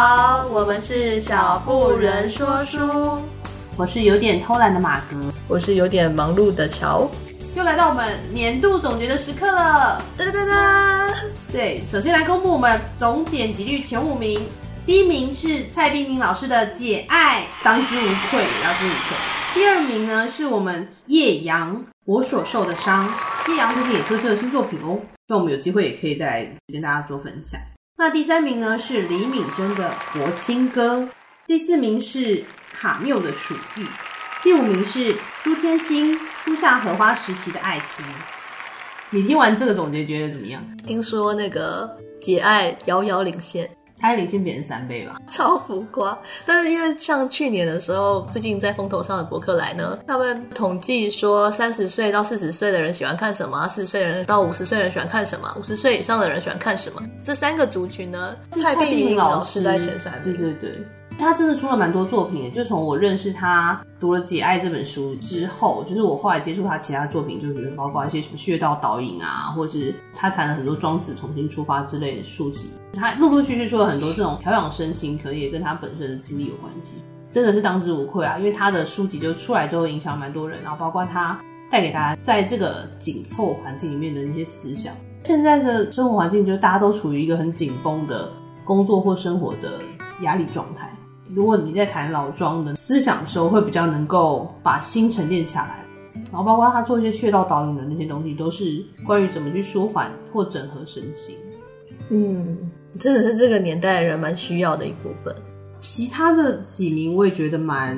好，我们是小布人说书，我是有点偷懒的马哥，我是有点忙碌的乔，又来到我们年度总结的时刻了，哒哒哒！对，首先来公布我们总点击率前五名，第一名是蔡冰明老师的《解爱》，当之无愧，当之无愧。第二名呢是我们叶阳，我所受的伤。叶阳最近也推出了新作品哦，那我们有机会也可以再跟大家做分享。那第三名呢是李敏贞的《国清歌》，第四名是卡缪的《鼠疫》，第五名是朱天心初夏荷花时期的爱情。你听完这个总结觉得怎么样？听说那个解爱遥遥领先。他领先别人三倍吧，超浮夸。但是因为像去年的时候，最近在风头上的博客来呢，他们统计说三十岁到四十岁的人喜欢看什么，四十岁人到五十岁人喜欢看什么，五十岁以上的人喜欢看什么。这三个族群呢，蔡碧明老师在前三。对对对。他真的出了蛮多作品，就从我认识他读了《解爱》这本书之后，就是我后来接触他其他作品，就是包括一些什么《穴道导引》啊，或者是他谈了很多庄子重新出发之类的书籍。他陆陆续续出了很多这种调养身心，可能也跟他本身的经历有关系，真的是当之无愧啊！因为他的书籍就出来之后影响蛮多人，然后包括他带给大家在这个紧凑环境里面的那些思想。现在的生活环境就大家都处于一个很紧绷的工作或生活的压力状态。如果你在谈老庄的思想的时候，会比较能够把心沉淀下来，然后包括他做一些穴道导引的那些东西，都是关于怎么去舒缓或整合身心。嗯，真的是这个年代的人蛮需要的一部分。其他的几名我也觉得蛮，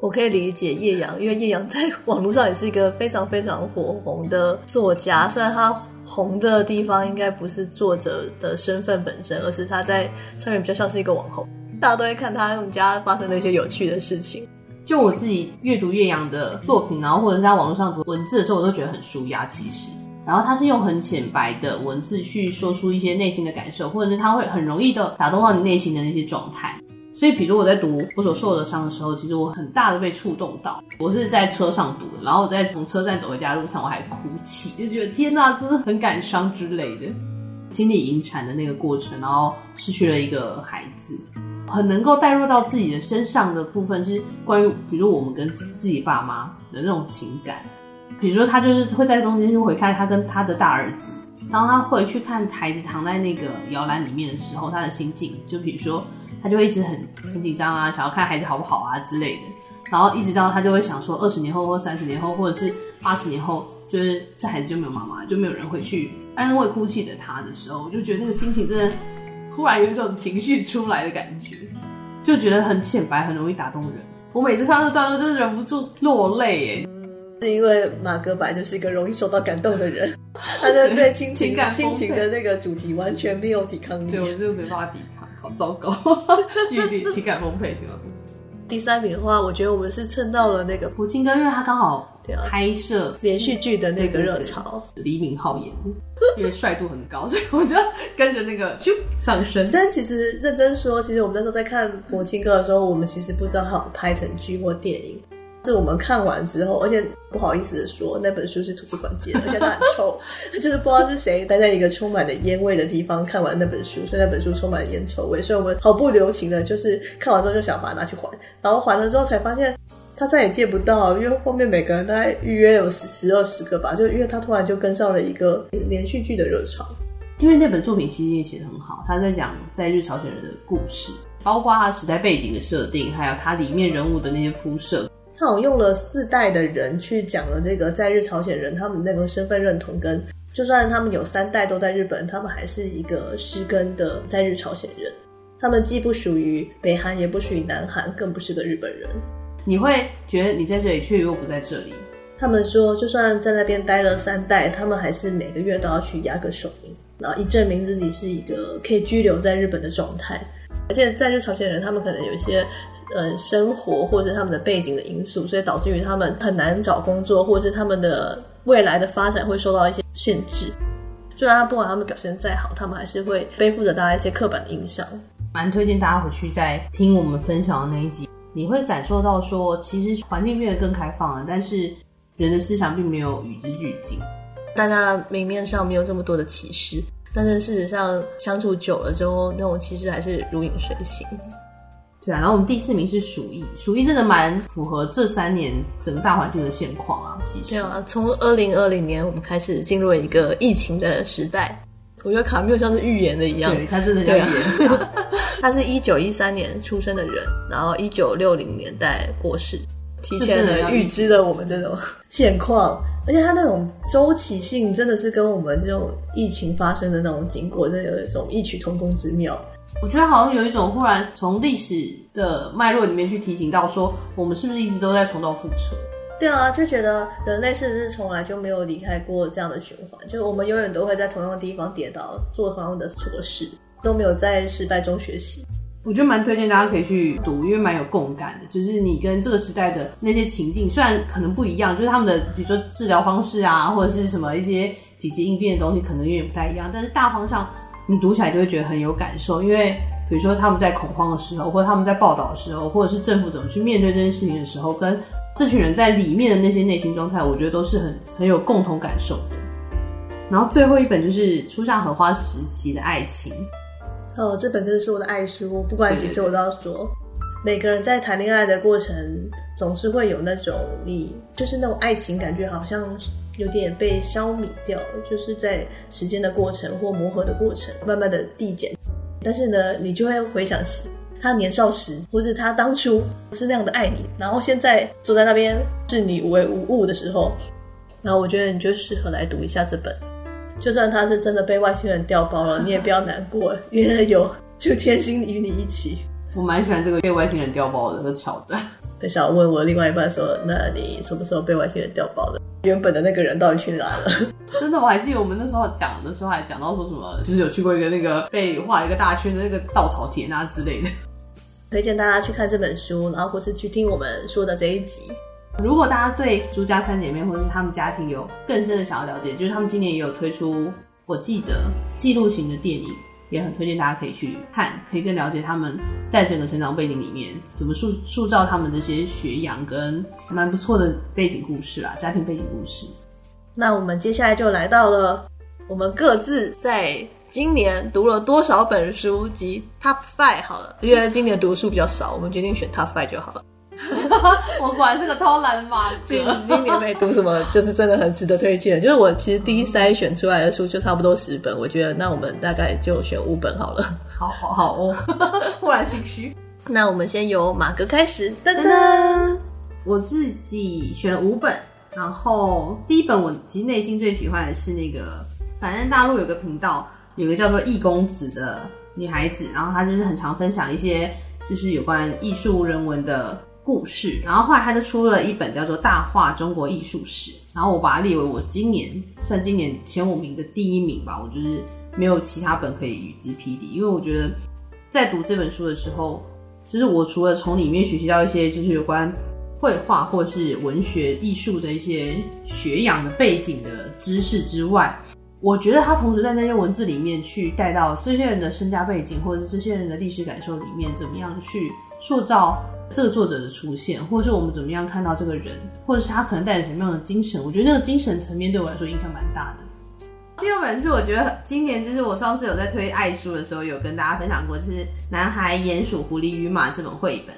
我可以理解叶阳，因为叶阳在网络上也是一个非常非常火红的作家，虽然他红的地方应该不是作者的身份本身，而是他在上面比较像是一个网红。大家都会看他们家发生的一些有趣的事情。就我自己阅读叶阳的作品，然后或者是在网络上读文字的时候，我都觉得很舒压。其实，然后他是用很浅白的文字去说出一些内心的感受，或者是他会很容易的打动到你内心的那些状态。所以，比如我在读我所受的伤的时候，其实我很大的被触动到。我是在车上读的，然后我在从车站走回家的路上，我还哭泣，就觉得天哪，真的很感伤之类的。经历引产的那个过程，然后失去了一个孩子。很能够带入到自己的身上的部分，是关于，比如我们跟自己爸妈的那种情感。比如说，他就是会在中间就回看他跟他的大儿子，当他回去看孩子躺在那个摇篮里面的时候，他的心境，就比如说，他就会一直很很紧张啊，想要看孩子好不好啊之类的。然后一直到他就会想说，二十年后或三十年后，或者是八十年后，就是这孩子就没有妈妈，就没有人会去安慰哭泣的他的时候，我就觉得那个心情真的。突然有一种情绪出来的感觉，就觉得很浅白，很容易打动人。我每次看到这段落，就是忍不住落泪耶。是因为马格白就是一个容易受到感动的人，他就对亲情、情感、亲情的那个主题完全没有抵抗力。对，我就没办法抵抗，好糟糕。距离情感丰沛，情感丰沛。第三名的话，我觉得我们是蹭到了那个普京哥，因为他刚好拍摄连续剧的那个热潮。李敏镐演，因为帅度很高，所以我就跟着那个就上升。但其实认真说，其实我们那时候在看国清歌的时候，我们其实不知道他有拍成剧或电影。是我们看完之后，而且不好意思的说，那本书是图书馆借的，而且它很臭，就是不知道是谁待在一个充满了烟味的地方看完那本书，所以那本书充满了烟臭味。所以我们毫不留情的，就是看完之后就想把它拿去还，然后还了之后才发现他再也借不到，因为后面每个人大概预约有十十二十个吧，就因为他突然就跟上了一个连续剧的热潮。因为那本作品其实也写得很好，他在讲在日朝鲜人的故事，包括他时代背景的设定，还有他里面人物的那些铺设。他好像用了四代的人去讲了这个在日朝鲜人他们那个身份认同，跟就算他们有三代都在日本，他们还是一个失根的在日朝鲜人。他们既不属于北韩，也不属于南韩，更不是个日本人。你会觉得你在这里，却又不在这里。他们说，就算在那边待了三代，他们还是每个月都要去压个手印，然后以证明自己是一个可以居留在日本的状态。而且在日朝鲜人，他们可能有一些。呃，生活或者他们的背景的因素，所以导致于他们很难找工作，或者是他们的未来的发展会受到一些限制。虽然他不管他们表现再好，他们还是会背负着大家一些刻板的印象。蛮推荐大家回去再听我们分享的那一集，你会感受到说，其实环境变得更开放了，但是人的思想并没有与之俱进。大家明面上没有这么多的歧视，但是事实上相处久了之后，那种其实还是如影随形。对啊，然后我们第四名是鼠疫，鼠疫真的蛮符合这三年整个大环境的现况啊。其实，对啊，从二零二零年我们开始进入了一个疫情的时代。我觉得卡缪像是预言的一样，对，他真的叫预言。啊、他是一九一三年出生的人，然后一九六零年代过世，提前了预知了我们这种 现况。而且他那种周期性真的是跟我们这种疫情发生的那种经过，真的有一种异曲同工之妙。我觉得好像有一种忽然从历史的脉络里面去提醒到说，我们是不是一直都在重蹈覆辙？对啊，就觉得人类是不是从来就没有离开过这样的循环？就是我们永远都会在同样的地方跌倒，做同样的错事，都没有在失败中学习。我觉得蛮推荐大家可以去读，因为蛮有共感的。就是你跟这个时代的那些情境，虽然可能不一样，就是他们的比如说治疗方式啊，或者是什么一些紧急应变的东西，可能有点不太一样。但是大方向你读起来就会觉得很有感受，因为比如说他们在恐慌的时候，或者他们在报道的时候，或者是政府怎么去面对这件事情的时候，跟这群人在里面的那些内心状态，我觉得都是很很有共同感受的。然后最后一本就是初夏荷花时期的爱情。哦，这本真的是我的爱书，不管几次我都要说。每个人在谈恋爱的过程，总是会有那种你就是那种爱情感觉，好像有点被消弭掉，就是在时间的过程或磨合的过程，慢慢的递减。但是呢，你就会回想起他年少时，或是他当初是那样的爱你，然后现在坐在那边视你为无物的时候，然后我觉得你就适合来读一下这本。就算他是真的被外星人调包了，你也不要难过，因为有就天心与你一起。我蛮喜欢这个被外星人调包的这个桥段。很想问我另外一半说，那你什么时候被外星人调包的？原本的那个人到底去哪了？真的，我还记得我们那时候讲的时候还讲到说什么，就是有去过一个那个被画一个大圈的那个稻草田啊之类的。推荐大家去看这本书，然后或是去听我们说的这一集。如果大家对朱家三姐妹或者是他们家庭有更深的想要了解，就是他们今年也有推出，我记得记录型的电影，也很推荐大家可以去看，可以更了解他们在整个成长背景里面怎么塑塑造他们这些学养跟蛮不错的背景故事啦，家庭背景故事。那我们接下来就来到了我们各自在今年读了多少本书及 Top Five 好了，因为今年读书比较少，我们决定选 Top Five 就好了。我果然是个偷懒马今今年没读什么，就是真的很值得推荐。就是我其实第一筛选出来的书就差不多十本，我觉得那我们大概就选五本好了。好好好哦，忽然心虚。那我们先由马哥开始。噔噔，我自己选了五本，然后第一本我其实内心最喜欢的是那个，反正大陆有个频道，有个叫做易公子的女孩子，然后她就是很常分享一些就是有关艺术人文的。故事，然后后来他就出了一本叫做《大话中国艺术史》，然后我把它列为我今年算今年前五名的第一名吧。我就是没有其他本可以与之匹敌，因为我觉得在读这本书的时候，就是我除了从里面学习到一些就是有关绘画或是文学艺术的一些学养的背景的知识之外，我觉得他同时在那些文字里面去带到这些人的身家背景，或者是这些人的历史感受里面，怎么样去塑造。这个作者的出现，或者是我们怎么样看到这个人，或者是他可能带着什么样的精神，我觉得那个精神层面对我来说影响蛮大的。第二本是我觉得今年就是我上次有在推爱书的时候，有跟大家分享过，就是《男孩、鼹鼠、狐狸与马》这本绘本。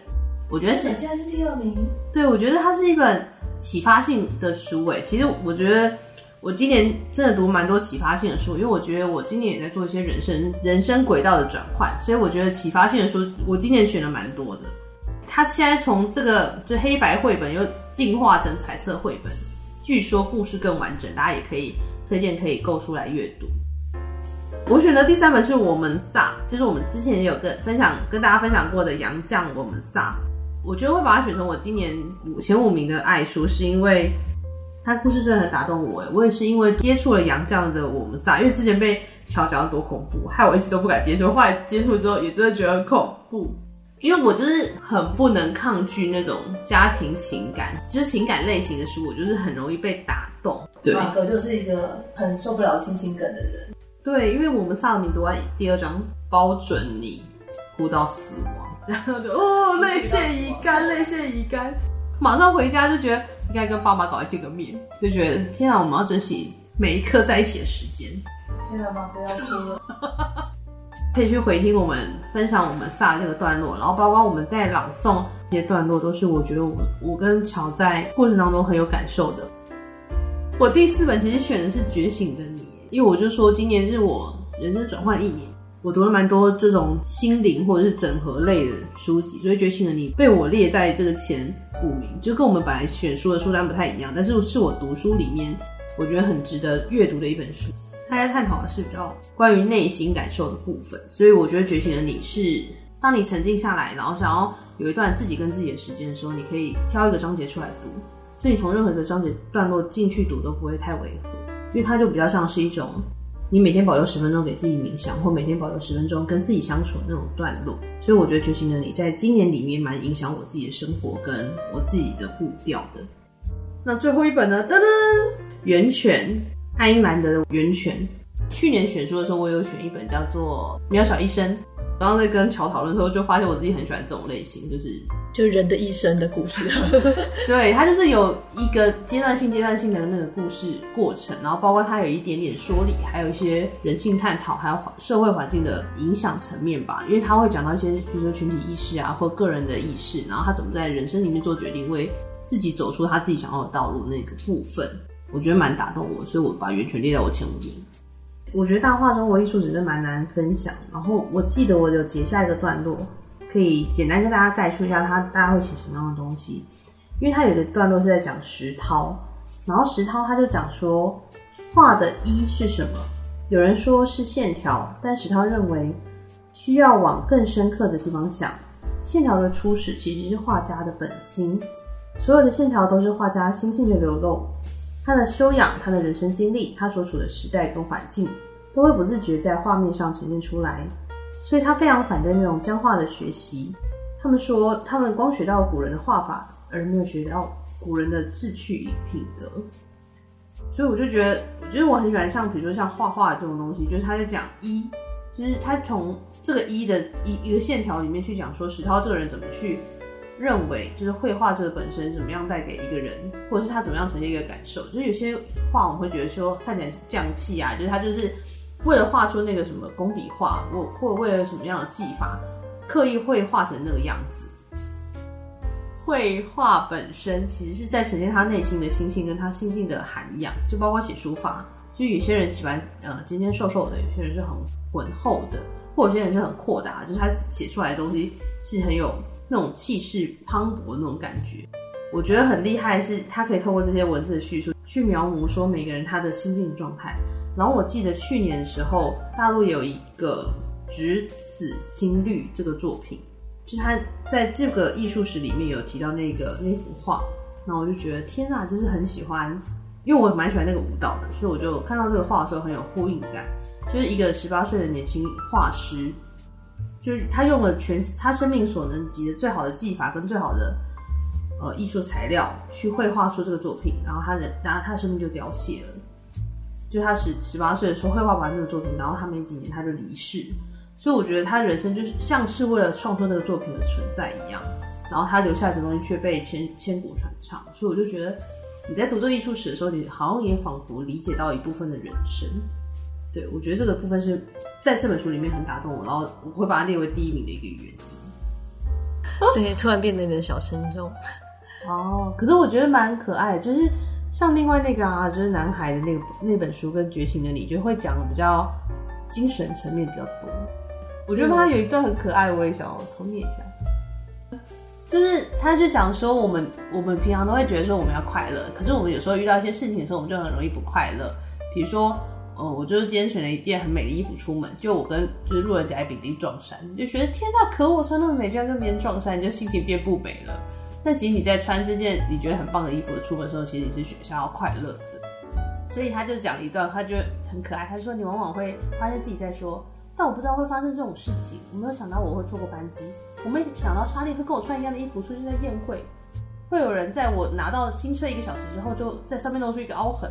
我觉得是现在是第二名。对，我觉得它是一本启发性的书。诶，其实我觉得我今年真的读蛮多启发性的书，因为我觉得我今年也在做一些人生人生轨道的转换，所以我觉得启发性的书我今年选了蛮多的。他现在从这个就黑白绘本又进化成彩色绘本，据说故事更完整，大家也可以推荐可以购书来阅读。我选的第三本是我们萨，就是我们之前也有跟分享跟大家分享过的杨绛我们萨。我觉得会把它选成我今年五前五名的爱书，是因为他故事真的很打动我。我也是因为接触了杨绛的我们萨，因为之前被乔讲得多恐怖，害我一直都不敢接触。后来接触之后，也真的觉得很恐怖。因为我就是很不能抗拒那种家庭情感，就是情感类型的书，我就是很容易被打动。对，马哥就是一个很受不了亲情梗的人。对，因为我们上你读完第二章，包准你哭到死亡，然后就哦泪腺已干，泪腺已干，马上回家就觉得应该跟爸妈搞来见个面，就觉得天啊，我们要珍惜每一刻在一起的时间。天啊，马哥要哭了。可以去回听我们分享我们萨这个段落，然后包括我们在朗诵这些段落，都是我觉得我我跟乔在过程当中很有感受的。我第四本其实选的是《觉醒的你》，因为我就说今年是我人生转换一年，我读了蛮多这种心灵或者是整合类的书籍，所以《觉醒的你》被我列在这个前五名，就跟我们本来选书的书单不太一样，但是是我读书里面我觉得很值得阅读的一本书。大家探讨的是比较关于内心感受的部分，所以我觉得觉醒的你是，当你沉静下来，然后想要有一段自己跟自己的时间的时候，你可以挑一个章节出来读，所以你从任何一个章节段落进去读都不会太违和，因为它就比较像是一种你每天保留十分钟给自己冥想，或每天保留十分钟跟自己相处的那种段落。所以我觉得觉醒的你在今年里面蛮影响我自己的生活跟我自己的步调的。那最后一本呢？噔噔，源泉。爱因兰德的源泉，去年选书的时候，我有选一本叫做《渺小一生》。刚刚在跟乔讨论的时候，就发现我自己很喜欢这种类型，就是就人的一生的故事。对，它就是有一个阶段性、阶段性的那个故事过程，然后包括它有一点点说理，还有一些人性探讨，还有社会环境的影响层面吧。因为他会讲到一些，比如说群体意识啊，或个人的意识，然后他怎么在人生里面做决定，为自己走出他自己想要的道路那个部分。我觉得蛮打动我，所以我把源泉列在我前五名。我觉得大话中国艺术真的蛮难分享。然后我记得我有截下一个段落，可以简单跟大家概述一下他大家会写什么样的东西。因为他有一个段落是在讲石涛，然后石涛他就讲说，画的一是什么？有人说是线条，但石涛认为需要往更深刻的地方想。线条的初始其实是画家的本心，所有的线条都是画家心性的流露。他的修养、他的人生经历、他所处的时代跟环境，都会不自觉在画面上呈现出来，所以他非常反对那种僵化的学习。他们说，他们光学到古人的画法，而没有学到古人的志趣与品格。所以我就觉得，我觉得我很喜欢像，比如说像画画这种东西，就是他在讲一，就是他从这个一的一一个线条里面去讲说石涛这个人怎么去。认为就是绘画这个本身怎么样带给一个人，或者是他怎么样呈现一个感受。就是有些画我们会觉得说看起来是匠气啊，就是他就是为了画出那个什么工笔画，或或为了什么样的技法，刻意绘画成那个样子。绘画本身其实是在呈现他内心的心性跟他心境的涵养，就包括写书法，就有些人喜欢呃尖尖瘦瘦的，有些人是很浑厚的，或有些人是很阔达，就是他写出来的东西是很有。那种气势磅礴那种感觉，我觉得很厉害，是他可以透过这些文字的叙述去描摹说每个人他的心境状态。然后我记得去年的时候，大陆有一个《只此青绿》这个作品，就是他在这个艺术史里面有提到那个那幅画，然后我就觉得天哪，就是很喜欢，因为我蛮喜欢那个舞蹈的，所以我就看到这个画的时候很有呼应感，就是一个十八岁的年轻画师。就是他用了全他生命所能及的最好的技法跟最好的呃艺术材料去绘画出这个作品，然后他人，然后他的生命就凋谢了。就他十十八岁的时候绘画完这个作品，然后他没几年他就离世。所以我觉得他人生就是像是为了创作那个作品而存在一样，然后他留下来的东西却被千千古传唱。所以我就觉得你在读这艺术史的时候，你好像也仿佛理解到一部分的人生。对，我觉得这个部分是在这本书里面很打动我，然后我会把它列为第一名的一个原因。对，突然变得有点小沉重。哦，可是我觉得蛮可爱的，就是像另外那个啊，就是男孩的那个那本书跟《觉醒的你》，就会讲的比较精神层面比较多。我觉得他有一段很可爱，我也想要偷念一下。就是他就讲说，我们我们平常都会觉得说我们要快乐，可是我们有时候遇到一些事情的时候，我们就很容易不快乐，比如说。哦，我就是今天选了一件很美的衣服出门，就我跟就是路人甲乙丙丁撞衫，就觉得天哪，可我穿那么美，居然跟别人撞衫，就心情变不美了。但其实你在穿这件你觉得很棒的衣服出门的时候，其实你是想要快乐的。所以他就讲一段，他觉得很可爱。他说：“你往往会发现自己在说，但我不知道会发生这种事情。我没有想到我会错过班机，我没想到莎莉会跟我穿一样的衣服出现在宴会，会有人在我拿到新车一个小时之后，就在上面露出一个凹痕。”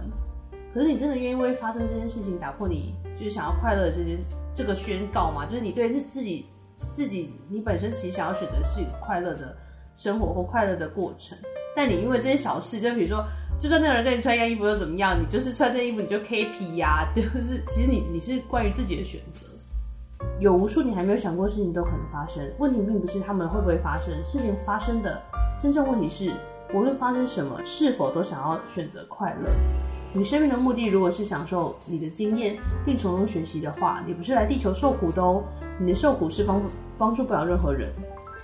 可是你真的愿意为发生这件事情打破你就是想要快乐这件这个宣告吗？就是你对自己自己你本身其实想要选择是一个快乐的生活或快乐的过程，但你因为这些小事，就比如说就算那个人跟你穿一样衣服又怎么样？你就是穿这件衣服你就 K P 呀、就是其实你你是关于自己的选择。有无数你还没有想过的事情都可能发生，问题并不是他们会不会发生，事情发生的真正问题是，无论发生什么，是否都想要选择快乐。你生命的目的如果是享受你的经验并从中学习的话，你不是来地球受苦的哦。你的受苦是帮帮助不了任何人。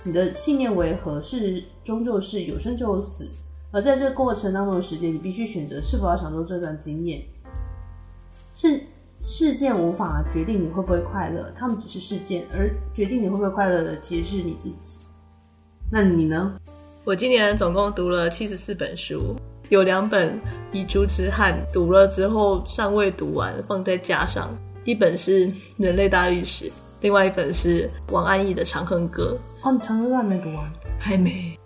你的信念为何？是终究是有生就有死，而在这个过程当中的时间，你必须选择是否要享受这段经验。是事件无法决定你会不会快乐，他们只是事件，而决定你会不会快乐的其实是你自己。那你呢？我今年总共读了七十四本书，有两本《遗珠之憾》读了之后尚未读完，放在架上。一本是《人类大历史》。另外一本是王安忆的《长恨歌》哦，你《长恨歌》还没读完？还没。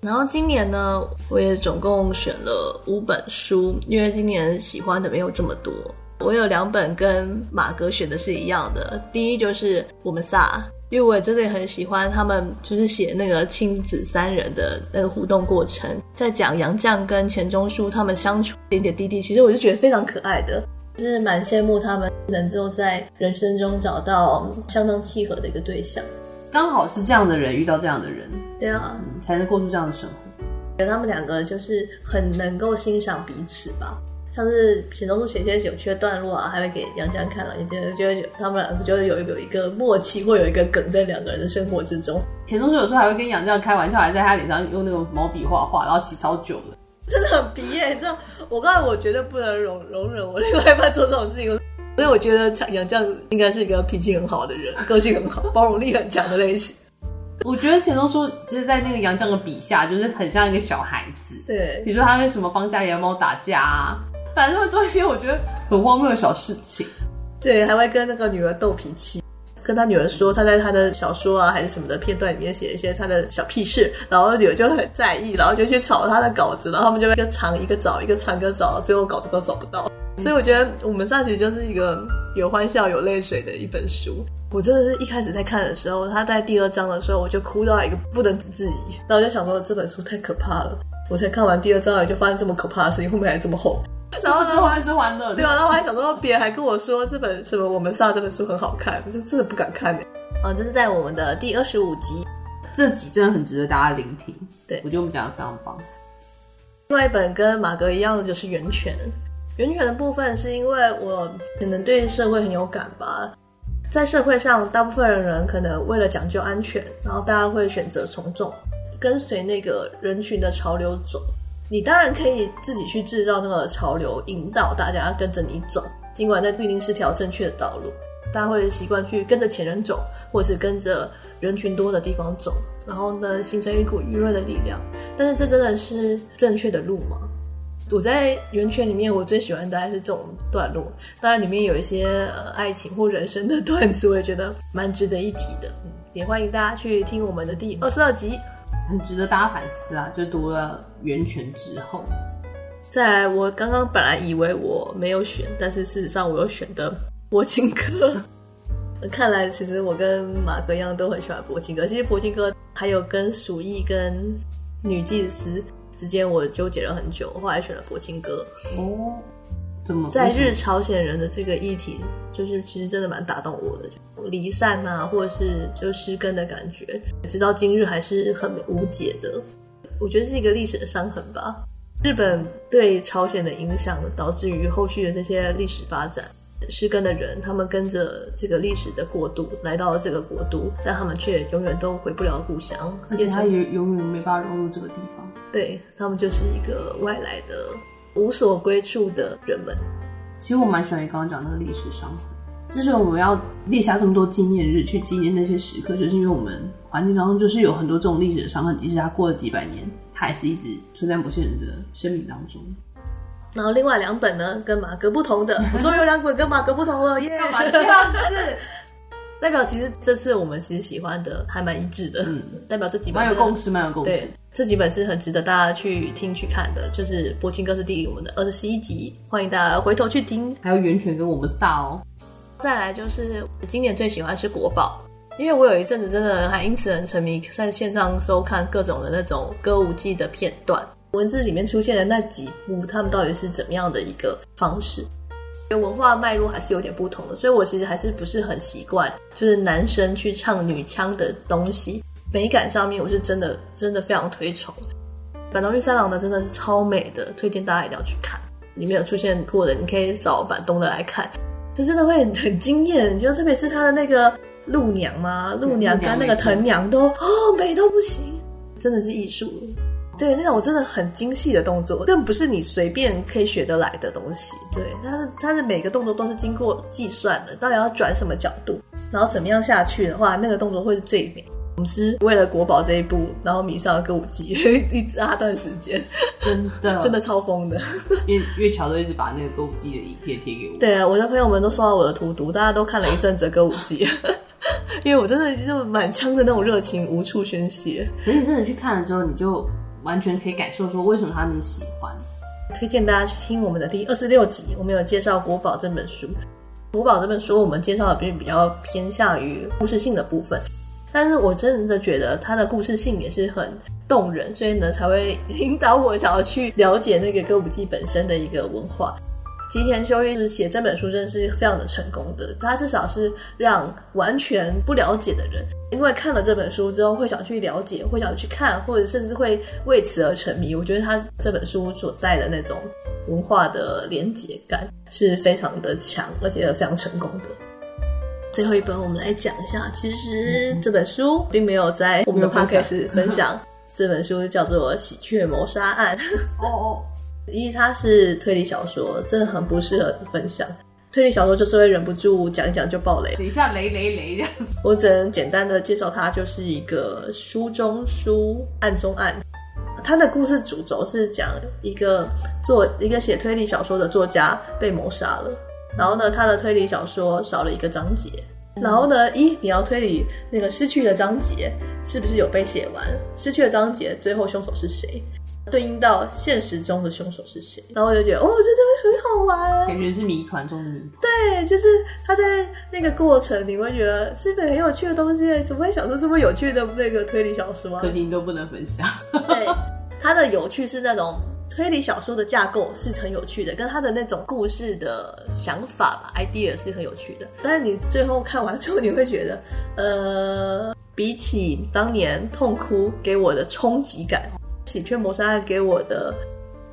然后今年呢，我也总共选了五本书，因为今年喜欢的没有这么多。我有两本跟马哥选的是一样的，第一就是我们仨，因为我也真的很喜欢他们，就是写那个亲子三人的那个互动过程，在讲杨绛跟钱钟书他们相处点点滴滴，其实我就觉得非常可爱的。就是蛮羡慕他们能够在人生中找到相当契合的一个对象，刚好是这样的人遇到这样的人，对啊，嗯，才能过出这样的生活。觉得他们两个就是很能够欣赏彼此吧，像是钱钟书写一些有趣的段落啊，还会给杨绛看了，也觉得觉得他们两个就有有一个默契，或有一个梗在两个人的生活之中。钱钟书有时候还会跟杨绛开玩笑，还在他脸上用那种毛笔画画，然后洗超久的。真的很皮耶！这我刚才我绝对不能容容忍我另外一半做这种事情，所以我觉得杨绛应该是一个脾气很好的人，个性很好，包容力很强的类型。我觉得钱钟书就是在那个杨绛的笔下，就是很像一个小孩子。对，比如说他为什么帮家里的猫打架啊，反正会做一些我觉得很荒谬的小事情。对，还会跟那个女儿斗脾气。跟他女儿说，他在他的小说啊还是什么的片段里面写一些他的小屁事，然后女儿就很在意，然后就去抄他的稿子，然后他们就一个藏一个找，一个藏一个找，最后稿子都找不到。所以我觉得我们仨其实就是一个有欢笑有泪水的一本书。我真的是一开始在看的时候，他在第二章的时候，我就哭到一个不能自已，然后我就想说这本书太可怕了。我才看完第二章，也就发现这么可怕的事情，后面还这么厚。然后呢，是还是欢乐的，对啊，然后我还想说，别人还跟我说这本什么我们仨这本书很好看，我就真的不敢看呢。啊，这是在我们的第二十五集，这集真的很值得大家聆听。对，我觉得我们讲的非常棒。另外一本跟马格一样的就是《源泉》，《源泉》的部分是因为我可能对社会很有感吧，在社会上，大部分的人可能为了讲究安全，然后大家会选择从众，跟随那个人群的潮流走。你当然可以自己去制造那个潮流，引导大家跟着你走。尽管那不一定是条正确的道路，大家会习惯去跟着前人走，或者是跟着人群多的地方走，然后呢，形成一股舆论的力量。但是这真的是正确的路吗？我在圆圈里面，我最喜欢的还是这种段落。当然，里面有一些呃爱情或人生的段子，我也觉得蛮值得一提的。嗯，也欢迎大家去听我们的第二十二集。很值得大家反思啊！就读了《源泉》之后，再来，我刚刚本来以为我没有选，但是事实上我有选的《柏青哥》。看来其实我跟马哥一样都很喜欢《柏青哥》。其实《柏青哥》还有跟鼠疫跟女祭司之间，我纠结了很久，后来选了《柏青哥》。哦，怎么在日朝鲜人的这个议题，就是其实真的蛮打动我的。离散啊，或者是就失根的感觉，直到今日还是很无解的。我觉得是一个历史的伤痕吧。日本对朝鲜的影响，导致于后续的这些历史发展。失根的人，他们跟着这个历史的过渡来到了这个国度，但他们却永远都回不了故乡，而且他也永远没办法融入这个地方。对，他们就是一个外来的、无所归处的人们。其实我蛮喜欢你刚刚讲那个历史伤痕。之所以我们要列下这么多纪念日去纪念那些时刻，就是因为我们环境当中就是有很多这种历史的伤痕，即使它过了几百年，它还是一直存在某些人的生命当中。然后另外两本呢，跟马格不同的，我终于有两本跟马格不同了，耶！干嘛这样子？代 表其实这次我们其实喜欢的还蛮一致的，嗯，代表这几本蛮有共识，蛮有共识。对，这几本是很值得大家去听去看的，就是《柏青哥》是第我们的二十一集，欢迎大家回头去听。还有《源泉》跟我们撒哦。再来就是今年最喜欢是国宝，因为我有一阵子真的还因此很沉迷，在线上收看各种的那种歌舞伎的片段，文字里面出现的那几部，他们到底是怎么样的一个方式？文化脉络还是有点不同的，所以我其实还是不是很习惯，就是男生去唱女腔的东西，美感上面我是真的真的非常推崇。板东玉三郎呢，真的是超美的，推荐大家一定要去看。里面有出现过的，你可以找板东的来看，就真的会很很惊艳。你觉得特别是他的那个陆娘嘛，陆娘跟那个藤娘都哦 美都不行，真的是艺术。对，那种真的很精细的动作，更不是你随便可以学得来的东西。对，它的它的每个动作都是经过计算的，到底要转什么角度，然后怎么样下去的话，那个动作会是最美。我们是为了国宝这一部，然后迷上了歌舞伎，一大段时间，真的 真的超疯的。因为月桥都一直把那个歌舞伎的影片贴给我。对啊，我的朋友们都刷到我的图图，大家都看了一阵子歌舞伎，因为我真的就满腔的那种热情无处宣泄。可是你真的去看了之后，你就。完全可以感受说为什么他那么喜欢。推荐大家去听我们的第二十六集，我们有介绍《国宝》这本书。《国宝》这本书我们介绍的比比较偏向于故事性的部分，但是我真的觉得他的故事性也是很动人，所以呢才会引导我想要去了解那个歌舞伎本身的一个文化。吉田修一是写这本书真的是非常的成功的，他至少是让完全不了解的人，因为看了这本书之后会想去了解，会想去看，或者甚至会为此而沉迷。我觉得他这本书所带的那种文化的连结感是非常的强，而且非常成功的。最后一本我们来讲一下，其实这本书并没有在我们的 podcast 分享，这本书叫做《喜鹊谋杀案》。哦 哦。因为它是推理小说，真的很不适合分享。推理小说就是会忍不住讲一讲就爆雷，等一下雷雷雷这样子。我只能简单的介绍它，就是一个书中书，案中案。它的故事主轴是讲一个作一个写推理小说的作家被谋杀了，然后呢，他的推理小说少了一个章节，然后呢，一你要推理那个失去的章节是不是有被写完？失去的章节最后凶手是谁？对应到现实中的凶手是谁？然后我就觉得，哦，真的会很好玩，感觉是谜团中的谜团。对，就是他在那个过程，你会觉得是不是很有趣的东西？怎么会想出这么有趣的那个推理小说啊？可惜你都不能分享。对，他的有趣是那种推理小说的架构是很有趣的，跟他的那种故事的想法吧，idea 是很有趣的。但是你最后看完之后，你会觉得，呃，比起当年痛哭给我的冲击感。喜鹊谋杀案给我的，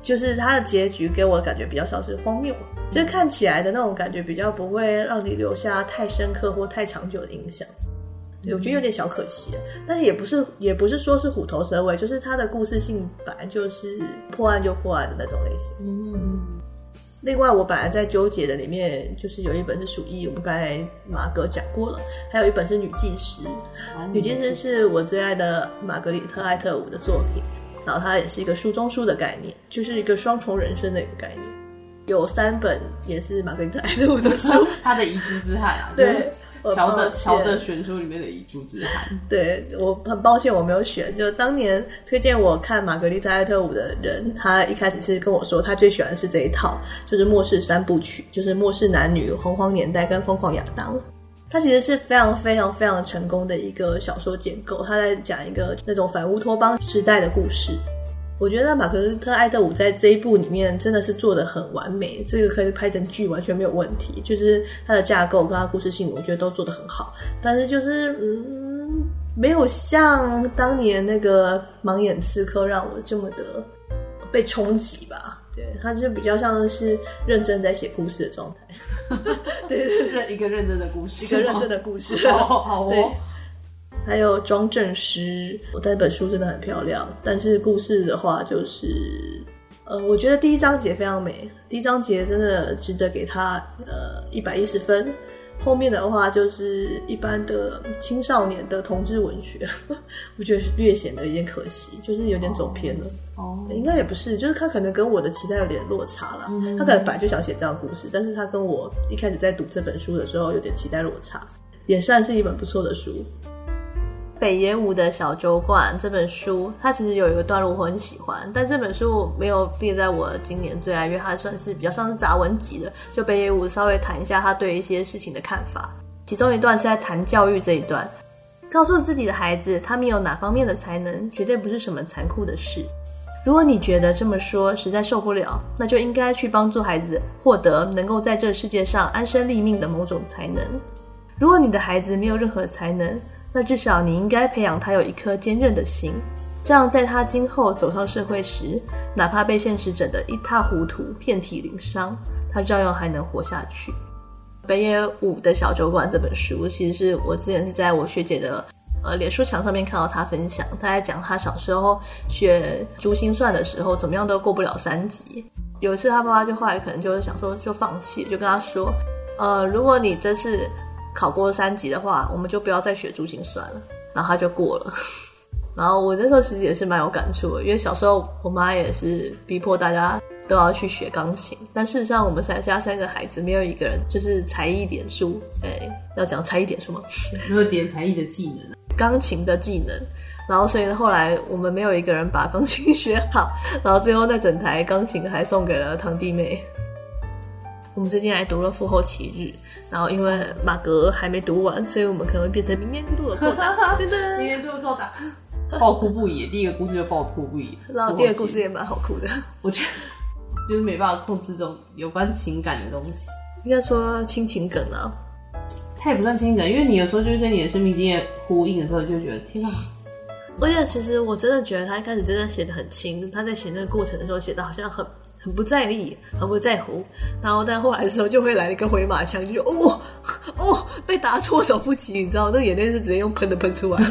就是它的结局给我的感觉比较像是荒谬，就是看起来的那种感觉比较不会让你留下太深刻或太长久的印象。对，我觉得有点小可惜，但是也不是也不是说是虎头蛇尾，就是它的故事性本来就是破案就破案的那种类型。嗯。另外，我本来在纠结的里面，就是有一本是鼠疫，我们刚才马哥讲过了，还有一本是女祭司。女祭司是我最爱的玛格丽特艾特伍的作品。然后它也是一个书中书的概念，就是一个双重人生的一个概念。有三本也是玛格丽特爱特伍的书，他的遗珠之憾啊，对，乔的乔的选书里面的遗珠之憾。对，我很抱歉我没有选。就当年推荐我看玛格丽特艾特伍的人，他一开始是跟我说他最喜欢的是这一套，就是末世三部曲，就是末世男女、洪荒年代跟疯狂亚当。它其实是非常非常非常成功的一个小说建构，他在讲一个那种反乌托邦时代的故事。我觉得马格丽特·艾德伍在这一部里面真的是做的很完美，这个可以拍成剧完全没有问题。就是它的架构跟它故事性，我觉得都做得很好。但是就是嗯，没有像当年那个《盲眼刺客》让我这么的被冲击吧。对，他就比较像是认真在写故事的状态。对，对，对，一个认真的故事，一个认真的故事。好，好哦。还有庄正师，我那本书真的很漂亮，但是故事的话就是，呃，我觉得第一章节非常美，第一章节真的值得给他呃一百一十分。后面的话就是一般的青少年的同志文学，我觉得略显得有点可惜，就是有点走偏了。哦，应该也不是，就是他可能跟我的期待有点落差了。嗯、他可能本来就想写这样的故事，但是他跟我一开始在读这本书的时候有点期待落差，也算是一本不错的书。北野武的小酒馆这本书，它其实有一个段落我很喜欢，但这本书没有列在我今年最爱，因为它算是比较像是杂文集的。就北野武稍微谈一下他对一些事情的看法，其中一段是在谈教育这一段，告诉自己的孩子，他们有哪方面的才能，绝对不是什么残酷的事。如果你觉得这么说实在受不了，那就应该去帮助孩子获得能够在这世界上安身立命的某种才能。如果你的孩子没有任何才能，那至少你应该培养他有一颗坚韧的心，这样在他今后走上社会时，哪怕被现实整得一塌糊涂、遍体鳞伤，他照样还能活下去。北野武的小酒馆这本书，其实是我之前是在我学姐的呃脸书墙上面看到他分享，他在讲他小时候学珠心算的时候，怎么样都过不了三级。有一次他爸爸就后来可能就是想说就放弃，就跟他说，呃，如果你这次考过三级的话，我们就不要再学珠心算了。然后他就过了。然后我那时候其实也是蛮有感触的，因为小时候我妈也是逼迫大家。都要去学钢琴，但事实上，我们三家三个孩子没有一个人就是才艺点数。哎，要讲才艺点数吗？没有点才艺的技能，钢琴的技能。然后，所以呢，后来我们没有一个人把钢琴学好。然后最后那整台钢琴还送给了堂弟妹。我们最近还读了《父后奇日》，然后因为马格还没读完，所以我们可能会变成明年度的作答。对的，明年度的作答，爆哭不已。第一个故事就爆哭不已，然后第二个故事也蛮好哭的，我觉得。就是没办法控制这种有关情感的东西，应该说亲情梗啊，它也不算亲情梗，因为你有时候就是跟你的生命经验呼应的时候，就觉得天哪！而且其实我真的觉得他一开始真的写的很轻，他在写那个过程的时候写的好像很很不在意，很不在乎，然后但后来的时候就会来一个回马枪，就哦哦被打措手不及，你知道那个眼泪是直接用喷的喷出来，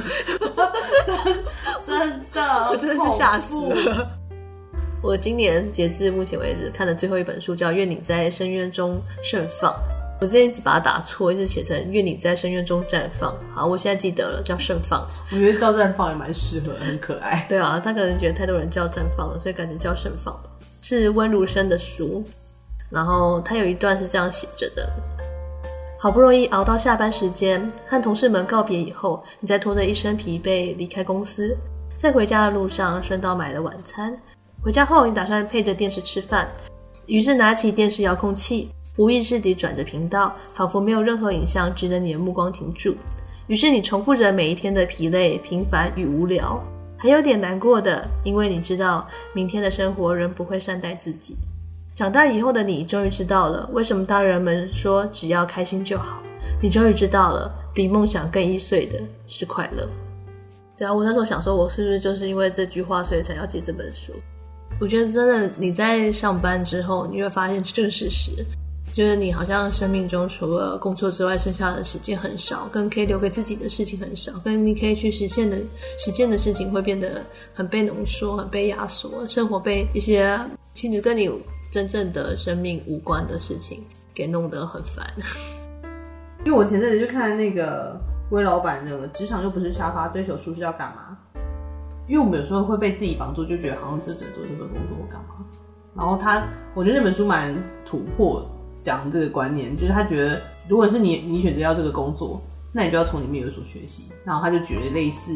真的，我真的是吓死了。我今年截至目前为止看的最后一本书叫《愿你在深渊中盛放》，我之前一直把它打错，一直写成《愿你在深渊中绽放》。好，我现在记得了，叫盛放。我觉得叫绽放也蛮适合，很可爱。对啊，他可能觉得太多人叫绽放了，所以改成叫盛放。是温如生的书，然后他有一段是这样写着的：好不容易熬到下班时间，和同事们告别以后，你再拖着一身疲惫离开公司，在回家的路上顺道买了晚餐。回家后，你打算配着电视吃饭，于是拿起电视遥控器，无意识地转着频道，仿佛没有任何影像值得你的目光停住。于是你重复着每一天的疲累、平凡与无聊，还有点难过的，因为你知道明天的生活仍不会善待自己。长大以后的你，终于知道了为什么大人们说只要开心就好。你终于知道了，比梦想更易碎的是快乐。对啊，我那时候想说，我是不是就是因为这句话，所以才要借这本书？我觉得真的，你在上班之后，你会发现这个事实，就是你好像生命中除了工作之外，剩下的时间很少，跟可以留给自己的事情很少，跟你可以去实现的实践的事情会变得很被浓缩、很被压缩，生活被一些其实跟你真正的生命无关的事情给弄得很烦。因为我前阵子就看那个威老板那个职场又不是沙发，追求舒适要干嘛？因为我们有时候会被自己绑住，就觉得好像这只做这份工作我干嘛？然后他，我觉得那本书蛮突破讲这个观念，就是他觉得如果是你，你选择要这个工作，那你就要从里面有所学习。然后他就举了类似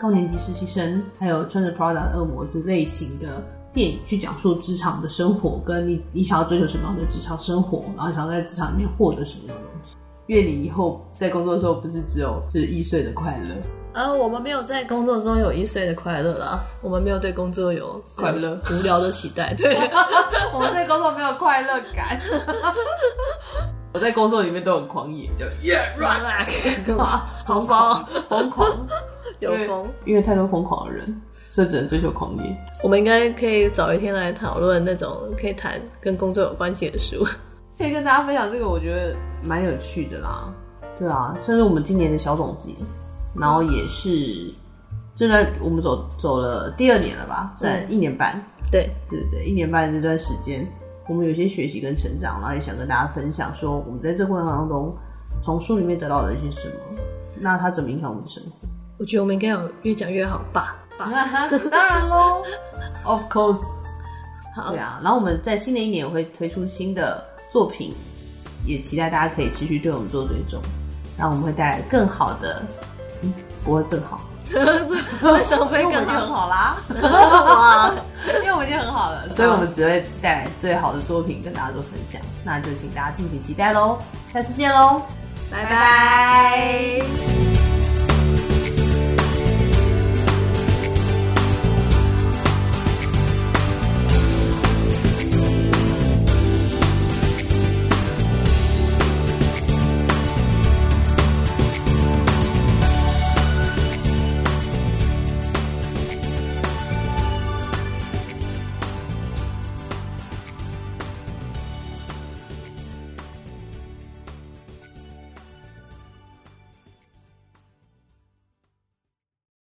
高年级实习生，还有穿着 Prada 的恶魔这类型的电影，去讲述职场的生活，跟你你想要追求什么样的职场生活，然后想要在职场里面获得什么样的东西。愿你以后在工作的时候，不是只有就是易碎的快乐。呃，我们没有在工作中有易碎的快乐啦，我们没有对工作有快 乐无聊的期待，对，我们对工作没有快乐感。我在工作里面都很狂野，就 yeah rock，疯狂疯狂有疯，因为太多疯狂的人，所以只能追求狂野。我们应该可以早一天来讨论那种可以谈跟工作有关系的书，可以跟大家分享这个，我觉得蛮有趣的啦。对啊，算是我们今年的小总结。然后也是，现在我们走走了第二年了吧，在一年半，对。对对，一年半这段时间，我们有些学习跟成长，然后也想跟大家分享，说我们在这过程当中，从书里面得到了一些什么，那它怎么影响我们的生活？我觉得我们应该有越讲越好吧，吧 当然喽，Of course，好，对啊，然后我们在新的一年也会推出新的作品，也期待大家可以持续对我们做追踪，然后我们会带来更好的。嗯，不会更好，为什么会更好？很好啦，因为我们已经很好了，所以我们只会带来最好的作品跟大家做分享。那就请大家敬请期待喽，下次见喽，拜拜。